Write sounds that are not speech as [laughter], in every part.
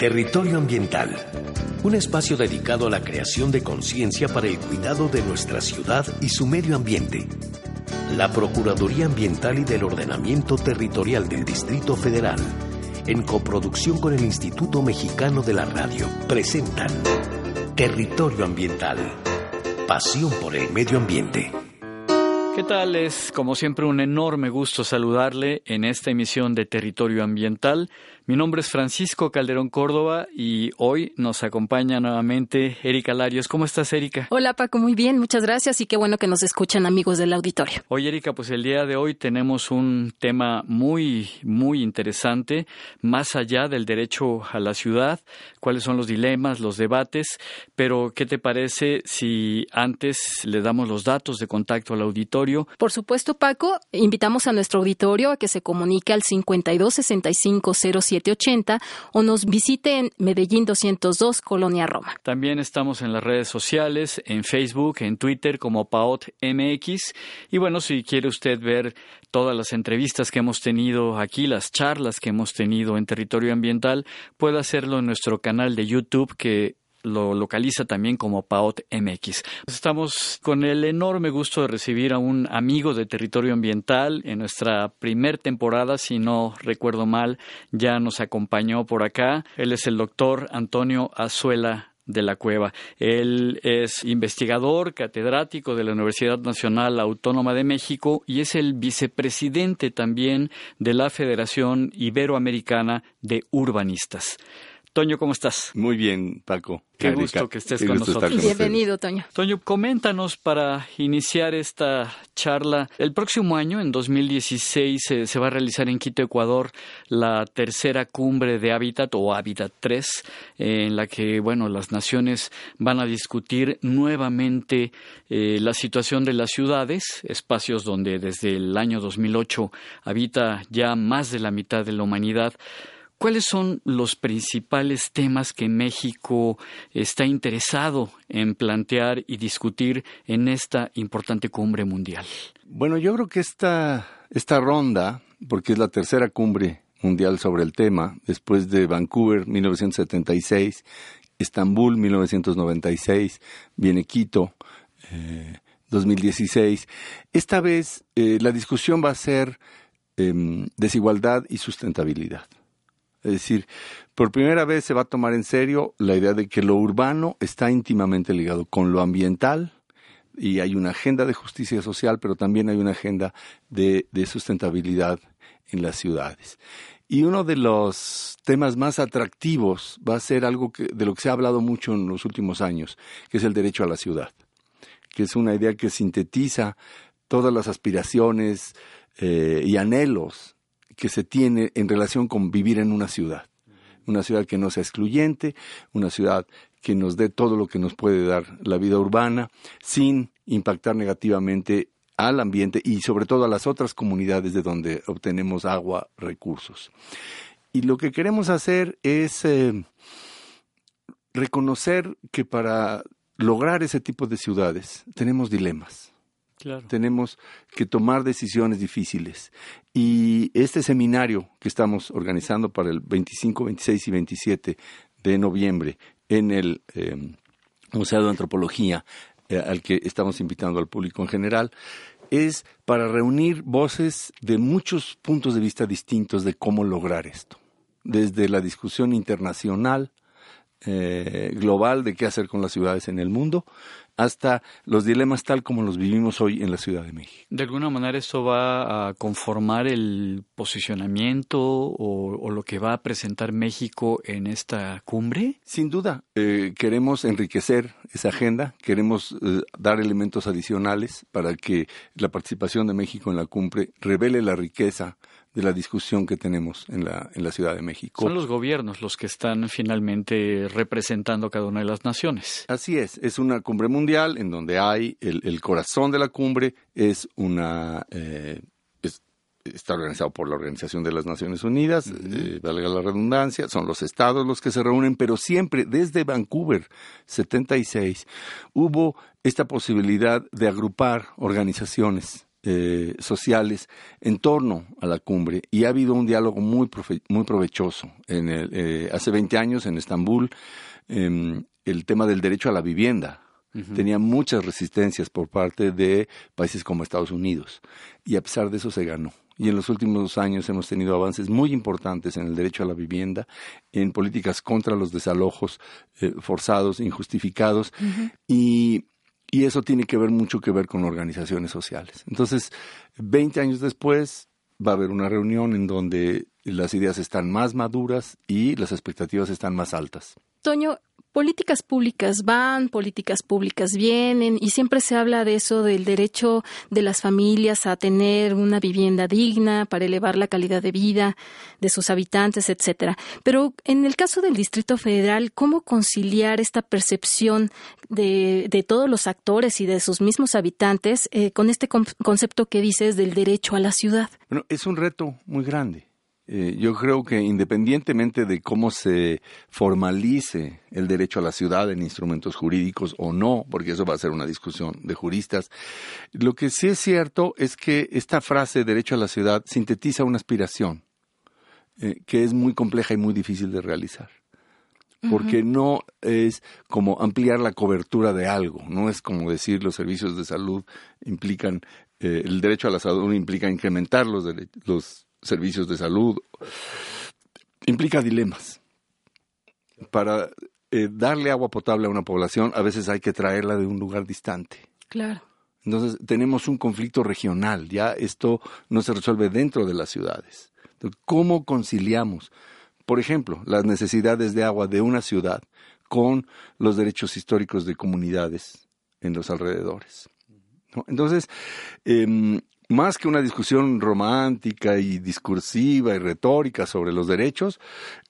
Territorio Ambiental, un espacio dedicado a la creación de conciencia para el cuidado de nuestra ciudad y su medio ambiente. La Procuraduría Ambiental y del Ordenamiento Territorial del Distrito Federal, en coproducción con el Instituto Mexicano de la Radio, presentan Territorio Ambiental, pasión por el medio ambiente. ¿Qué tal? Es como siempre un enorme gusto saludarle en esta emisión de Territorio Ambiental. Mi nombre es Francisco Calderón Córdoba y hoy nos acompaña nuevamente Erika Larios. ¿Cómo estás, Erika? Hola, Paco. Muy bien, muchas gracias y qué bueno que nos escuchan amigos del auditorio. Oye, Erika, pues el día de hoy tenemos un tema muy, muy interesante, más allá del derecho a la ciudad, cuáles son los dilemas, los debates, pero ¿qué te parece si antes le damos los datos de contacto al auditorio? Por supuesto, Paco, invitamos a nuestro auditorio a que se comunique al 52 65 780 o nos visite en Medellín 202, Colonia Roma. También estamos en las redes sociales, en Facebook, en Twitter como PAOT MX. Y bueno, si quiere usted ver todas las entrevistas que hemos tenido aquí, las charlas que hemos tenido en territorio ambiental, puede hacerlo en nuestro canal de YouTube que lo localiza también como PAOT MX. Estamos con el enorme gusto de recibir a un amigo de territorio ambiental. En nuestra primer temporada, si no recuerdo mal, ya nos acompañó por acá. Él es el doctor Antonio Azuela de la Cueva. Él es investigador, catedrático de la Universidad Nacional Autónoma de México y es el vicepresidente también de la Federación Iberoamericana de Urbanistas. Toño, ¿cómo estás? Muy bien, Paco. Qué gusto que estés con nosotros. Bienvenido, Toño. Toño, coméntanos para iniciar esta charla. El próximo año, en 2016, se, se va a realizar en Quito, Ecuador, la tercera cumbre de Hábitat o Hábitat 3, en la que, bueno, las naciones van a discutir nuevamente eh, la situación de las ciudades, espacios donde desde el año 2008 habita ya más de la mitad de la humanidad. ¿Cuáles son los principales temas que México está interesado en plantear y discutir en esta importante cumbre mundial? Bueno, yo creo que esta, esta ronda, porque es la tercera cumbre mundial sobre el tema, después de Vancouver 1976, Estambul 1996, viene Quito eh, 2016. Esta vez eh, la discusión va a ser eh, desigualdad y sustentabilidad. Es decir, por primera vez se va a tomar en serio la idea de que lo urbano está íntimamente ligado con lo ambiental y hay una agenda de justicia social, pero también hay una agenda de, de sustentabilidad en las ciudades. Y uno de los temas más atractivos va a ser algo que, de lo que se ha hablado mucho en los últimos años, que es el derecho a la ciudad, que es una idea que sintetiza todas las aspiraciones eh, y anhelos que se tiene en relación con vivir en una ciudad. Una ciudad que no sea excluyente, una ciudad que nos dé todo lo que nos puede dar la vida urbana, sin impactar negativamente al ambiente y sobre todo a las otras comunidades de donde obtenemos agua, recursos. Y lo que queremos hacer es eh, reconocer que para lograr ese tipo de ciudades tenemos dilemas tenemos que tomar decisiones difíciles. Y este seminario que estamos organizando para el 25, 26 y 27 de noviembre en el eh, Museo de Antropología, eh, al que estamos invitando al público en general, es para reunir voces de muchos puntos de vista distintos de cómo lograr esto. Desde la discusión internacional, eh, global de qué hacer con las ciudades en el mundo, hasta los dilemas tal como los vivimos hoy en la Ciudad de México. ¿De alguna manera esto va a conformar el posicionamiento o, lo que va a presentar México en esta cumbre? Sin duda, eh, queremos enriquecer esa agenda, queremos eh, dar elementos adicionales para que la participación de México en la cumbre revele la riqueza de la discusión que tenemos en la, en la Ciudad de México. Son los gobiernos los que están finalmente representando cada una de las naciones. Así es, es una cumbre mundial en donde hay el, corazón de la cumbre, es una... Eh, está organizado por la Organización de las Naciones Unidas, eh, valga la redundancia, son los estados los que se reúnen, pero siempre desde Vancouver 76 hubo esta posibilidad de agrupar organizaciones eh, sociales en torno a la cumbre y ha habido un diálogo muy, muy provechoso. En el, eh, hace 20 años en Estambul, em, el tema del derecho a la vivienda tenía muchas resistencias por parte de países como Estados Unidos y a pesar de eso se ganó. Y en los últimos años hemos tenido avances muy importantes en el derecho a la vivienda, en políticas contra los desalojos eh, forzados, injustificados, y y eso tiene que ver mucho que ver con organizaciones sociales. Entonces, 20 años después va a haber una reunión en donde las ideas están más maduras y las expectativas están más altas. Toño, políticas públicas van, políticas públicas vienen y siempre se habla de eso del derecho de las familias a tener una vivienda digna para elevar la calidad de vida de sus habitantes, etcétera. Pero en el caso del Distrito Federal, ¿cómo conciliar esta percepción de, de todos los actores y de sus mismos habitantes eh, con este concepto que dices del derecho a la ciudad? Bueno, es un reto muy grande eh, yo creo que independientemente de cómo se formalice el derecho a la ciudad en instrumentos jurídicos o no, porque eso va a ser una discusión de juristas, lo que sí es cierto es que esta frase derecho a la ciudad sintetiza una aspiración eh, que es muy compleja y muy difícil de realizar. Porque no es como ampliar la cobertura de algo, no es como decir los servicios de salud implican, eh, el derecho a la salud implica incrementar los, los servicios de salud, implica dilemas. Para eh, darle agua potable a una población, a veces hay que traerla de un lugar distante. Claro. Entonces tenemos un conflicto regional, ya esto no se resuelve dentro de las ciudades. ¿Cómo conciliamos, por ejemplo, las necesidades de agua de una ciudad con los derechos históricos de comunidades en los alrededores? Entonces, em, más que una discusión romántica y discursiva y retórica sobre los derechos,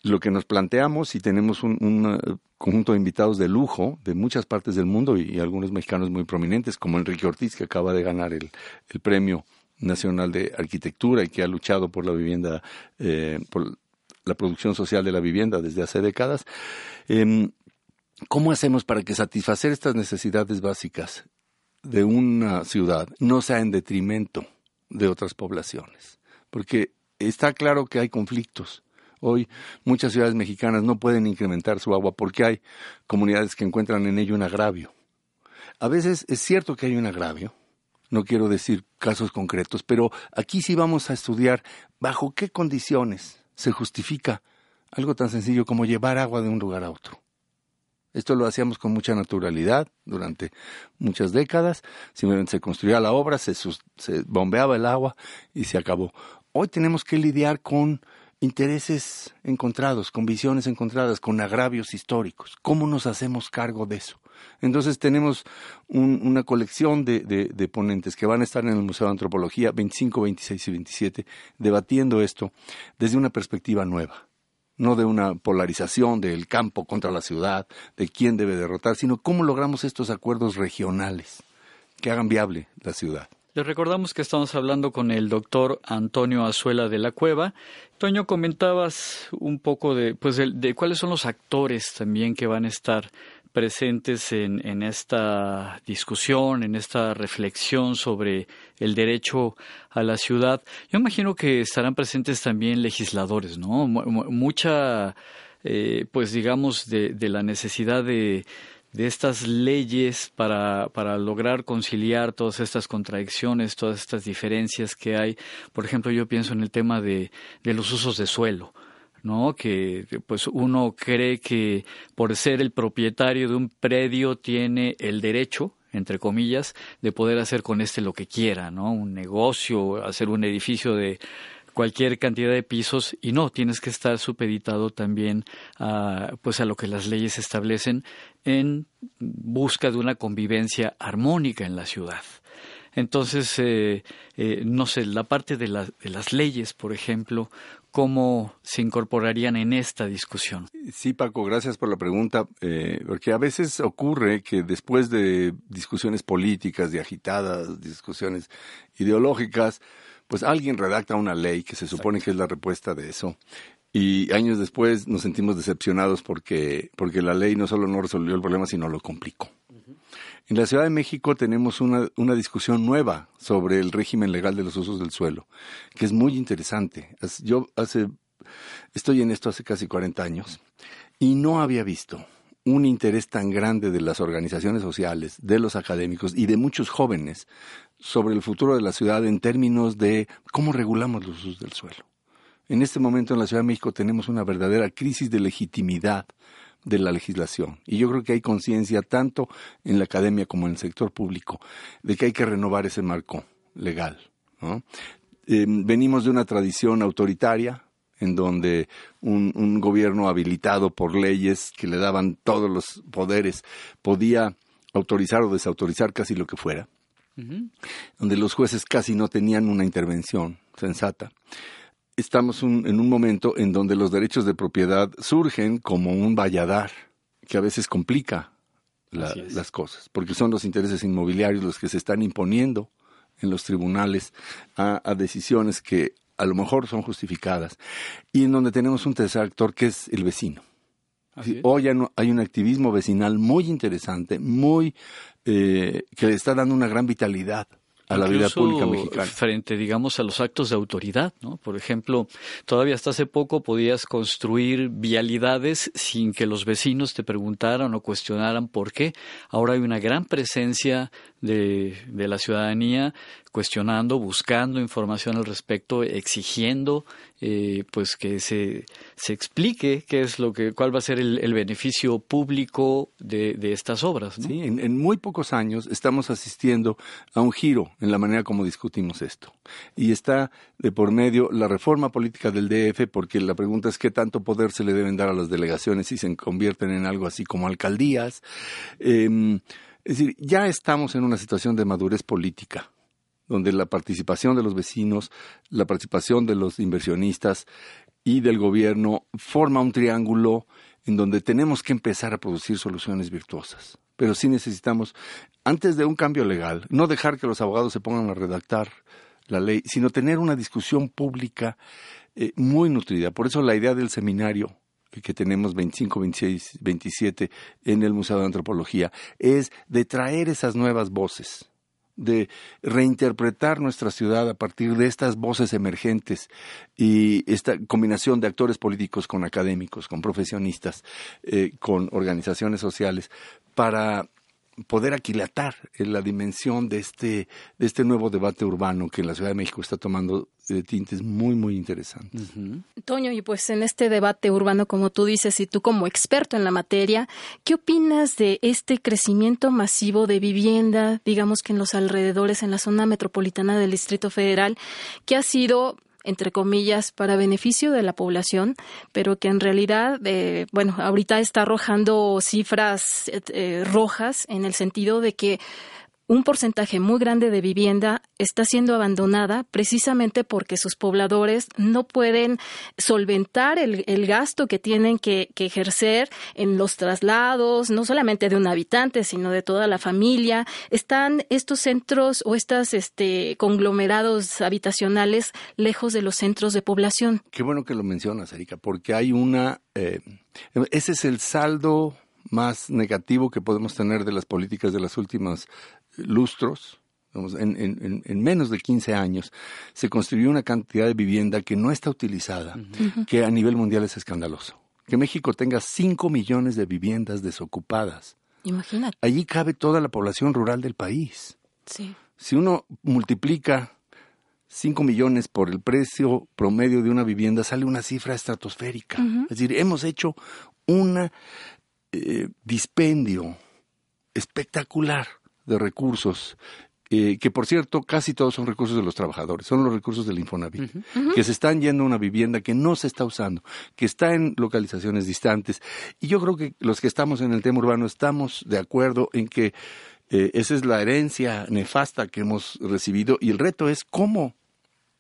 lo que nos planteamos y tenemos un, uh, conjunto de invitados de lujo de muchas partes del mundo y, algunos mexicanos muy prominentes, como Enrique Ortiz, que acaba de ganar el, premio nacional de arquitectura y que ha luchado por la vivienda, eh, por la producción social de la vivienda desde hace décadas. Em, ¿Cómo hacemos para que satisfacer estas necesidades básicas de una ciudad no sea en detrimento de otras poblaciones. Porque está claro que hay conflictos. Hoy muchas ciudades mexicanas no pueden incrementar su agua porque hay comunidades que encuentran en ello un agravio. A veces es cierto que hay un agravio, no quiero decir casos concretos, pero aquí sí vamos a estudiar bajo qué condiciones se justifica algo tan sencillo como llevar agua de un lugar a otro. Esto lo hacíamos con mucha naturalidad durante muchas décadas. Simplemente se construía la obra, se, se bombeaba el agua y se acabó. Hoy tenemos que lidiar con intereses encontrados, con visiones encontradas, con agravios históricos. ¿Cómo nos hacemos cargo de eso? Entonces tenemos una colección de, de, ponentes que van a estar en el Museo de Antropología 25, 26 y 27 debatiendo esto desde una perspectiva nueva no de una polarización del campo contra la ciudad, de quién debe derrotar, sino cómo logramos estos acuerdos regionales que hagan viable la ciudad. Les recordamos que estamos hablando con el doctor Antonio Azuela de la Cueva. Toño, comentabas un poco de, pues de cuáles son los actores también que van a estar presentes en, en, esta discusión, en esta reflexión sobre el derecho a la ciudad. Yo imagino que estarán presentes también legisladores, ¿no? Mucha, eh, pues digamos, de, la necesidad de, de estas leyes para, para lograr conciliar todas estas contradicciones, todas estas diferencias que hay. Por ejemplo, yo pienso en el tema de, de los usos de suelo. ¿No? Que pues uno cree que por ser el propietario de un predio tiene el derecho, entre comillas, de poder hacer con este lo que quiera, ¿no? Un negocio, hacer un edificio de cualquier cantidad de pisos y no, tienes que estar supeditado también a, pues a lo que las leyes establecen en busca de una convivencia armónica en la ciudad. Entonces, eh, eh, no sé, la parte de, de las leyes, por ejemplo, ¿cómo se incorporarían en esta discusión? Sí, Paco, gracias por la pregunta, eh, porque a veces ocurre que después de discusiones políticas, de agitadas, discusiones ideológicas, pues alguien redacta una ley que se supone que es la respuesta de eso. Y años después nos sentimos decepcionados porque, porque la ley no solo no resolvió el problema, sino lo complicó. En la Ciudad de México tenemos una, una, discusión nueva sobre el régimen legal de los usos del suelo, que es muy interesante. Yo hace, estoy en esto hace casi 40 años y no había visto un interés tan grande de las organizaciones sociales, de los académicos y de muchos jóvenes sobre el futuro de la ciudad en términos de cómo regulamos los usos del suelo. En este momento en la Ciudad de México tenemos una verdadera crisis de legitimidad de la legislación. Y yo creo que hay conciencia tanto en la academia como en el sector público de que hay que renovar ese marco legal. Eh, venimos de una tradición autoritaria en donde un, gobierno habilitado por leyes que le daban todos los poderes podía autorizar o desautorizar casi lo que fuera, donde los jueces casi no tenían una intervención sensata estamos en un momento en donde los derechos de propiedad surgen como un valladar que a veces complica las cosas, porque son los intereses inmobiliarios los que se están imponiendo en los tribunales a, decisiones que a lo mejor son justificadas, y en donde tenemos un tercer actor que es el vecino. Hoy hay un activismo vecinal muy interesante, muy eh, que le está dando una gran vitalidad a la vida pública mexicana. Frente, digamos, a los actos de autoridad, ¿no? Por ejemplo, todavía hasta hace poco podías construir vialidades sin que los vecinos te preguntaran o cuestionaran por qué. Ahora hay una gran presencia de, de la ciudadanía cuestionando, buscando información al respecto, exigiendo eh, pues que se, se explique qué es lo que, cuál va a ser el, beneficio público de, de estas obras. En, en, muy pocos años estamos asistiendo a un giro en la manera como discutimos esto. Y está de por medio la reforma política del DF, porque la pregunta es qué tanto poder se le deben dar a las delegaciones si se convierten en algo así como alcaldías. Eh, es decir, ya estamos en una situación de madurez política donde la participación de los vecinos, la participación de los inversionistas y del gobierno forma un triángulo en donde tenemos que empezar a producir soluciones virtuosas. Pero sí necesitamos, antes de un cambio legal, no dejar que los abogados se pongan a redactar la ley, sino tener una discusión pública eh, muy nutrida. Por eso la idea del seminario que tenemos 25, 26, 27 en el Museo de Antropología es de traer esas nuevas voces de reinterpretar nuestra ciudad a partir de estas voces emergentes y esta combinación de actores políticos con académicos, con profesionistas, eh, con organizaciones sociales, para poder aquilatar la dimensión de este, de este nuevo debate urbano que en la Ciudad de México está tomando eh, tintes muy, muy interesantes. Toño, y pues en este debate urbano, como tú dices, y tú como experto en la materia, ¿qué opinas de este crecimiento masivo de vivienda, digamos que en los alrededores, en la zona metropolitana del Distrito Federal, que ha sido entre comillas, para beneficio de la población, pero que en realidad, eh, bueno, ahorita está arrojando cifras eh, eh, rojas en el sentido de que un porcentaje muy grande de vivienda está siendo abandonada precisamente porque sus pobladores no pueden solventar el, gasto que tienen que, ejercer en los traslados, no solamente de un habitante, sino de toda la familia. Están estos centros o estos este, conglomerados habitacionales lejos de los centros de población. Qué bueno que lo mencionas, Erika, porque hay una... Eh, ese es el saldo más negativo que podemos tener de las políticas de las últimas lustros, en, en, menos de 15 años, se construyó una cantidad de vivienda que no está utilizada, que a nivel mundial es escandaloso. Que México tenga 5 millones de viviendas desocupadas. Imagínate. Allí cabe toda la población rural del país. Sí. Si uno multiplica 5 millones por el precio promedio de una vivienda, sale una cifra estratosférica. Es decir, hemos hecho un eh, dispendio espectacular de recursos, eh, que por cierto casi todos son recursos de los trabajadores, son los recursos del Infonavit, que se están yendo a una vivienda que no se está usando, que está en localizaciones distantes. Y yo creo que los que estamos en el tema urbano estamos de acuerdo en que Eh, esa es la herencia nefasta que hemos recibido y el reto es cómo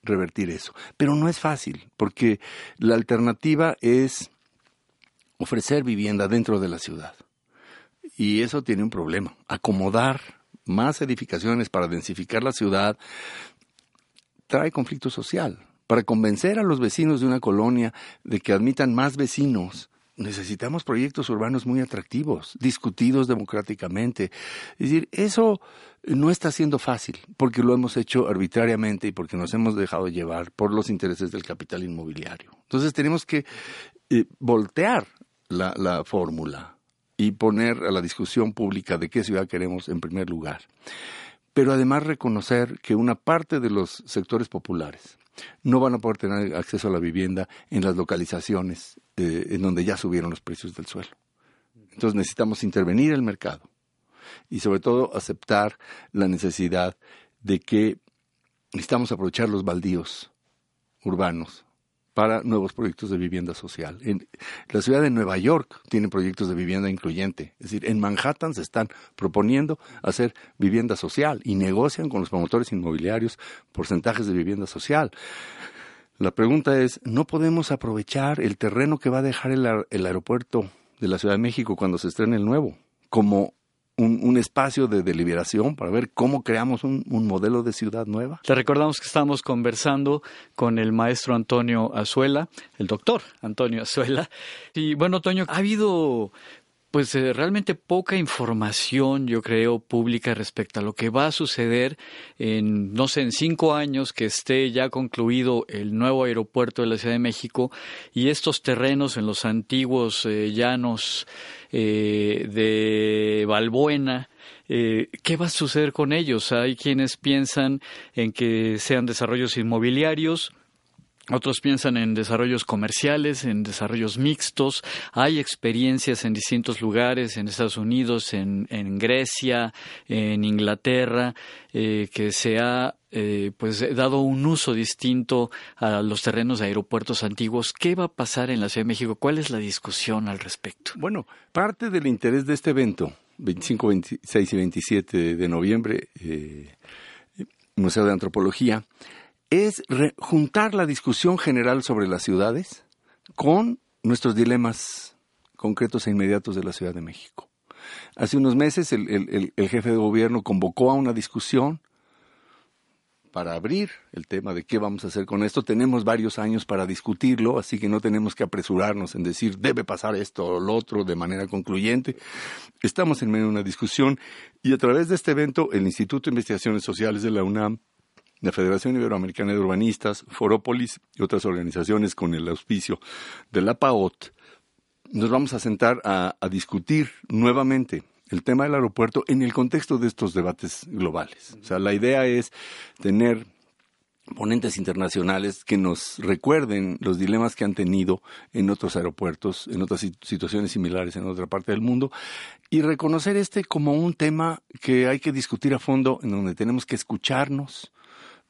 revertir eso. Pero no es fácil, porque la alternativa es ofrecer vivienda dentro de la ciudad. Y eso tiene un problema. Acomodar más edificaciones para densificar la ciudad trae conflicto social. Para convencer a los vecinos de una colonia de que admitan más vecinos, necesitamos proyectos urbanos muy atractivos, discutidos democráticamente. Es decir, eso no está siendo fácil, porque lo hemos hecho arbitrariamente y porque nos hemos dejado llevar por los intereses del capital inmobiliario. Entonces tenemos que eh, voltear la, la fórmula y poner a la discusión pública de qué ciudad queremos en primer lugar. Pero además reconocer que una parte de los sectores populares no van a poder tener acceso a la vivienda en las localizaciones eh, en donde ya subieron los precios del suelo. Entonces necesitamos intervenir el mercado y sobre todo aceptar la necesidad de que necesitamos aprovechar los baldíos urbanos para nuevos proyectos de vivienda social. La ciudad de Nueva York tiene proyectos de vivienda incluyente. Es decir, en Manhattan se están proponiendo hacer vivienda social y negocian con los promotores inmobiliarios porcentajes de vivienda social. La pregunta es, ¿no podemos aprovechar el terreno que va a dejar el, el aeropuerto de la Ciudad de México cuando se estrene el nuevo como un, espacio de deliberación para ver cómo creamos un, modelo de ciudad nueva. Le recordamos que estamos conversando con el maestro Antonio Azuela, el doctor Antonio Azuela. Y bueno, Toño, ha habido pues eh, realmente poca información, yo creo, pública respecto a lo que va a suceder en, no sé, en cinco años que esté ya concluido el nuevo aeropuerto de la Ciudad de México y estos terrenos en los antiguos eh, llanos eh, de Balbuena. ¿Qué va a suceder con ellos? Hay quienes piensan en que sean desarrollos inmobiliarios, otros piensan en desarrollos comerciales, en desarrollos mixtos. Hay experiencias en distintos lugares, en Estados Unidos, en, Grecia, en Inglaterra, eh, que se ha eh, pues dado un uso distinto a los terrenos de aeropuertos antiguos. ¿Qué va a pasar en la Ciudad de México? ¿Cuál es la discusión al respecto? Bueno, parte del interés de este evento, 25, 26 y 27 de noviembre, eh, Museo de Antropología, es juntar la discusión general sobre las ciudades con nuestros dilemas concretos e inmediatos de la Ciudad de México. Hace unos meses el, jefe de gobierno convocó a una discusión para abrir el tema de qué vamos a hacer con esto. Tenemos varios años para discutirlo, así que no tenemos que apresurarnos en decir debe pasar esto o lo otro de manera concluyente. Estamos en medio de una discusión y a través de este evento el Instituto de Investigaciones Sociales de la UNAM la Federación Iberoamericana de Urbanistas, Forópolis y otras organizaciones con el auspicio de la PAOT, nos vamos a sentar a, discutir nuevamente el tema del aeropuerto en el contexto de estos debates globales. O sea, la idea es tener ponentes internacionales que nos recuerden los dilemas que han tenido en otros aeropuertos, en otras situaciones similares en otra parte del mundo, y reconocer este como un tema que hay que discutir a fondo, en donde tenemos que escucharnos,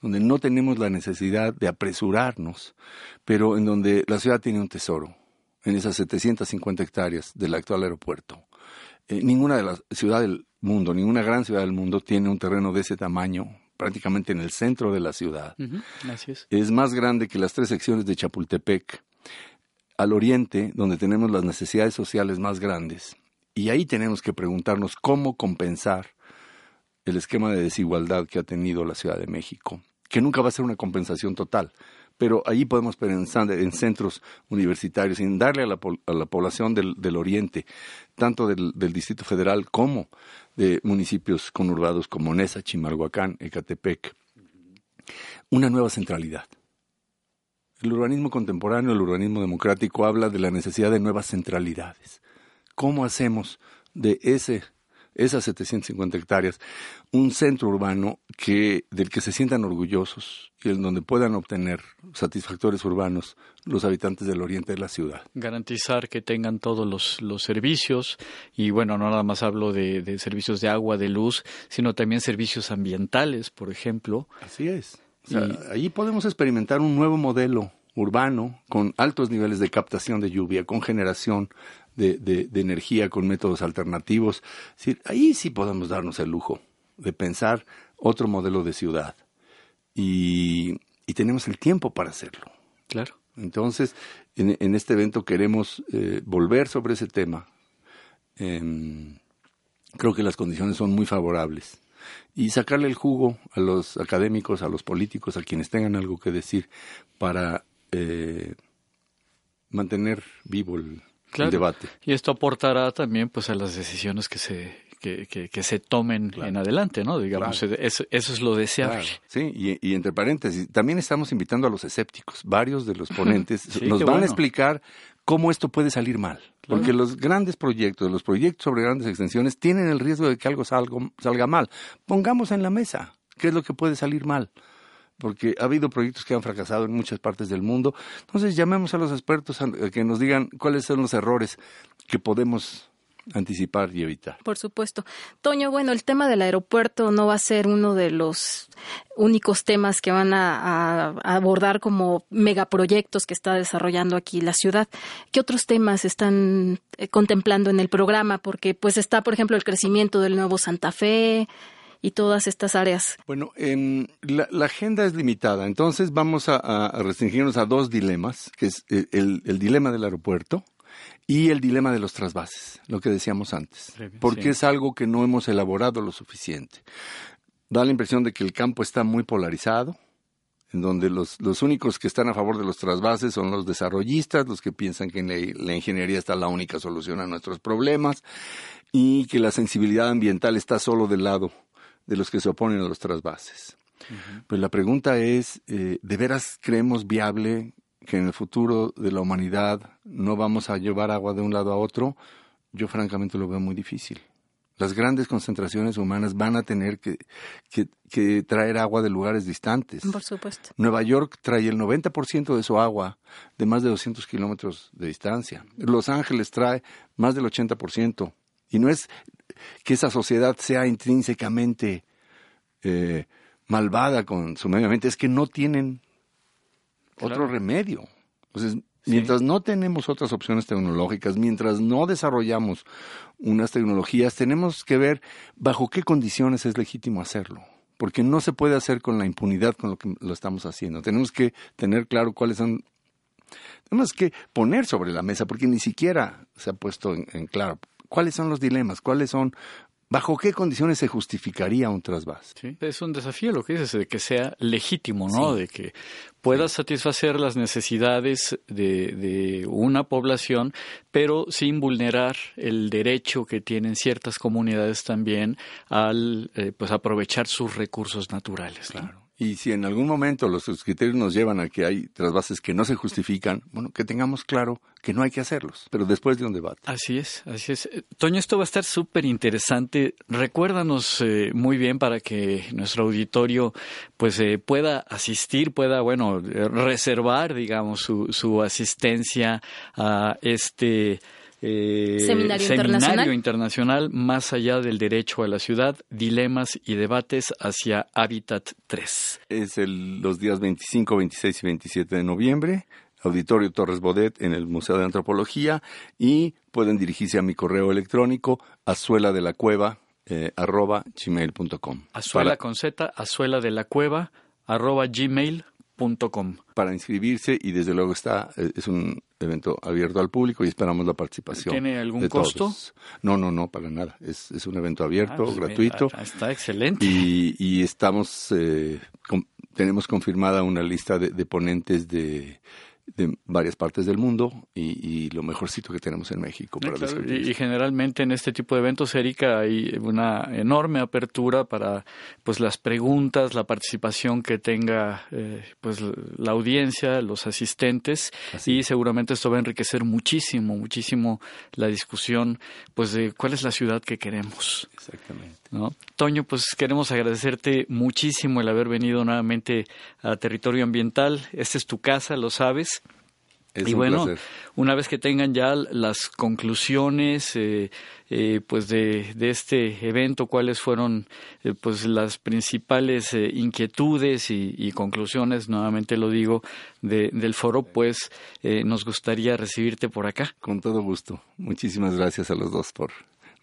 donde no tenemos la necesidad de apresurarnos, pero en donde la ciudad tiene un tesoro, en esas 750 hectáreas del actual aeropuerto. Eh, ninguna de las ciudades del mundo, ninguna gran ciudad del mundo tiene un terreno de ese tamaño, prácticamente en el centro de la ciudad. es. es más grande que las tres secciones de Chapultepec, al oriente, donde tenemos las necesidades sociales más grandes. Y ahí tenemos que preguntarnos cómo compensar el esquema de desigualdad que ha tenido la Ciudad de México que nunca va a ser una compensación total. Pero allí podemos pensar en centros universitarios, en darle a la, población del, Oriente, tanto del, Distrito Federal como de municipios conurbados como Nesa, Chimalhuacán, Ecatepec, una nueva centralidad. El urbanismo contemporáneo, el urbanismo democrático habla de la necesidad de nuevas centralidades. ¿Cómo hacemos de ese esas 750 hectáreas, un centro urbano que, del que se sientan orgullosos y en donde puedan obtener satisfactores urbanos los habitantes del oriente de la ciudad. Garantizar que tengan todos los, los servicios y bueno, no nada más hablo de, servicios de agua, de luz, sino también servicios ambientales, por ejemplo. Así es. ahí podemos experimentar un nuevo modelo urbano, con altos niveles de captación de lluvia, con generación de, de, energía, con métodos alternativos. ahí sí podemos darnos el lujo de pensar otro modelo de ciudad. Y, tenemos el tiempo para hacerlo. Claro. Entonces, en, este evento queremos eh, volver sobre ese tema. Em, creo que las condiciones son muy favorables y sacarle el jugo a los académicos, a los políticos, a quienes tengan algo que decir para eh, mantener vivo el, debate. Y esto aportará también pues a las decisiones que se que, que, se tomen en adelante, ¿no? Digamos, eso, es lo deseable. Sí, y, entre paréntesis, también estamos invitando a los escépticos. Varios de los ponentes [laughs] nos van a explicar cómo esto puede salir mal. Porque los grandes proyectos, los proyectos sobre grandes extensiones, tienen el riesgo de que algo salga, mal. Pongamos en la mesa qué es lo que puede salir mal porque ha habido proyectos que han fracasado en muchas partes del mundo. Entonces llamemos a los expertos a que nos digan cuáles son los errores que podemos anticipar y evitar. Por supuesto. Toño, bueno, el tema del aeropuerto no va a ser uno de los únicos temas que van a, abordar como megaproyectos que está desarrollando aquí la ciudad. ¿Qué otros temas están eh, contemplando en el programa? Porque pues está, por ejemplo, el crecimiento del nuevo Santa Fe y todas estas áreas. Bueno, la, agenda es limitada, entonces vamos a, restringirnos a dos dilemas, que es el dilema del aeropuerto y el dilema de los trasvases, lo que decíamos antes, porque es algo que no hemos elaborado lo suficiente. Da la impresión de que el campo está muy polarizado, en donde los, los únicos que están a favor de los trasvases son los desarrollistas, los que piensan que la, ingeniería está la única solución a nuestros problemas y que la sensibilidad ambiental está solo del lado de los que se oponen a los trasvases. Pues la pregunta es, eh, ¿de veras creemos viable que en el futuro de la humanidad no vamos a llevar agua de un lado a otro, yo francamente lo veo muy difícil. Las grandes concentraciones humanas van a tener que, que, traer agua de lugares distantes. Por supuesto. Nueva York trae el 90% de su agua de más de 200 kilómetros de distancia. Los Ángeles trae más del 80%. Y no es que esa sociedad sea intrínsecamente eh, malvada con su medio ambiente, es que no tienen otro remedio. Entonces, mientras no tenemos otras opciones tecnológicas, mientras no desarrollamos unas tecnologías, tenemos que ver bajo qué condiciones es legítimo hacerlo. Porque no se puede hacer con la impunidad con lo que lo estamos haciendo. Tenemos que tener claro cuáles son tenemos que poner sobre la mesa, porque ni siquiera se ha puesto en, claro cuáles son los dilemas, cuáles son ¿Bajo qué condiciones se justificaría un trasvase? Sí, es un desafío lo que dices, de que sea legítimo, ¿no? De que pueda satisfacer las necesidades de, de, una población, pero sin vulnerar el derecho que tienen ciertas comunidades también al eh, pues aprovechar sus recursos naturales. Claro. Y si en algún momento los criterios nos llevan a que hay trasvases que no se justifican, bueno, que tengamos claro que no hay que hacerlos, pero después de un debate. Así es, así es. Eh, Toño, esto va a estar súper interesante. Recuérdanos eh, muy bien para que nuestro auditorio pues eh, pueda asistir, pueda, bueno, reservar, digamos, su, su asistencia a este eh, seminario, internacional. más allá del derecho a la ciudad, dilemas y debates hacia Hábitat 3. Es el, los días 25, 26 y 27 de noviembre. Auditorio Torres Bodet en el Museo de Antropología y pueden dirigirse a mi correo electrónico azuela de la cueva eh, arroba gmail.com. Azuela con Z, azuela de la cueva arroba gmail para inscribirse y desde luego está eh, es un evento abierto al público y esperamos la participación. ¿Tiene algún costo? No, no, no, para nada. Es, es un evento abierto, ah, pues gratuito. está excelente. Y, y estamos, eh, tenemos confirmada una lista de ponentes de de varias partes del mundo y, lo mejorcito que tenemos en México para y, generalmente en este tipo de eventos, Erika, hay una enorme apertura para pues las preguntas, la participación que tenga eh, pues la audiencia, los asistentes y seguramente esto va a enriquecer muchísimo, muchísimo la discusión pues de cuál es la ciudad que queremos. Exactamente. ¿no? Toño, pues queremos agradecerte muchísimo el haber venido nuevamente a Territorio Ambiental. Esta es tu casa, lo sabes. Y bueno, una vez que tengan ya las conclusiones eh, eh, pues de, de, este evento, cuáles fueron eh, pues las principales inquietudes y, conclusiones, nuevamente lo digo, de, del foro, pues nos gustaría recibirte por acá. Con todo gusto. Muchísimas gracias a los dos por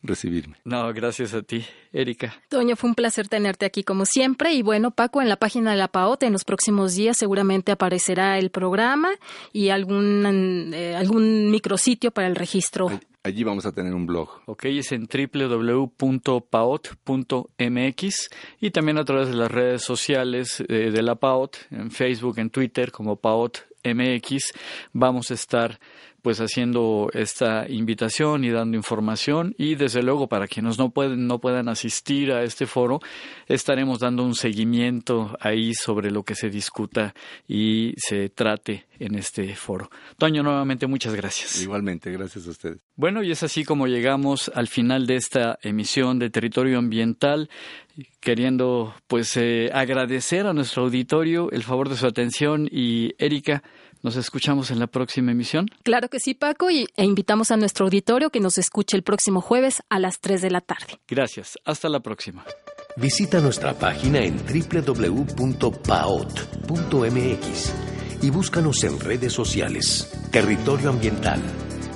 recibirme. No, gracias a ti, Erika. Toño, fue un placer tenerte aquí como siempre. Y bueno, Paco, en la página de la PAOT en los próximos días seguramente aparecerá el programa y algún, eh, algún micrositio para el registro. Allí vamos a tener un blog. Ok, es en www.paot.mx y también a través de las redes sociales eh, de la PAOT, en Facebook, en Twitter como PAOT.mx, vamos a estar pues haciendo esta invitación y dando información y desde luego para quienes no pueden no puedan asistir a este foro estaremos dando un seguimiento ahí sobre lo que se discuta y se trate en este foro. Toño, nuevamente muchas gracias. Igualmente, gracias a ustedes. Bueno, y es así como llegamos al final de esta emisión de Territorio Ambiental, queriendo pues eh, agradecer a nuestro auditorio el favor de su atención y Erika, nos escuchamos en la próxima emisión. Claro que sí, Paco, y, e invitamos a nuestro auditorio que nos escuche el próximo jueves a las 3 de la tarde. Gracias. Hasta la próxima. Visita nuestra página en www.paot.mx y búscanos en redes sociales. Territorio Ambiental,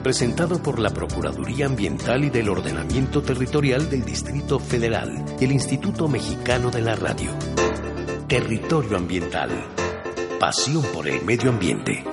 presentado por la Procuraduría Ambiental y del Ordenamiento Territorial del Distrito Federal, el Instituto Mexicano de la Radio. Territorio Ambiental Pasión por el medio ambiente.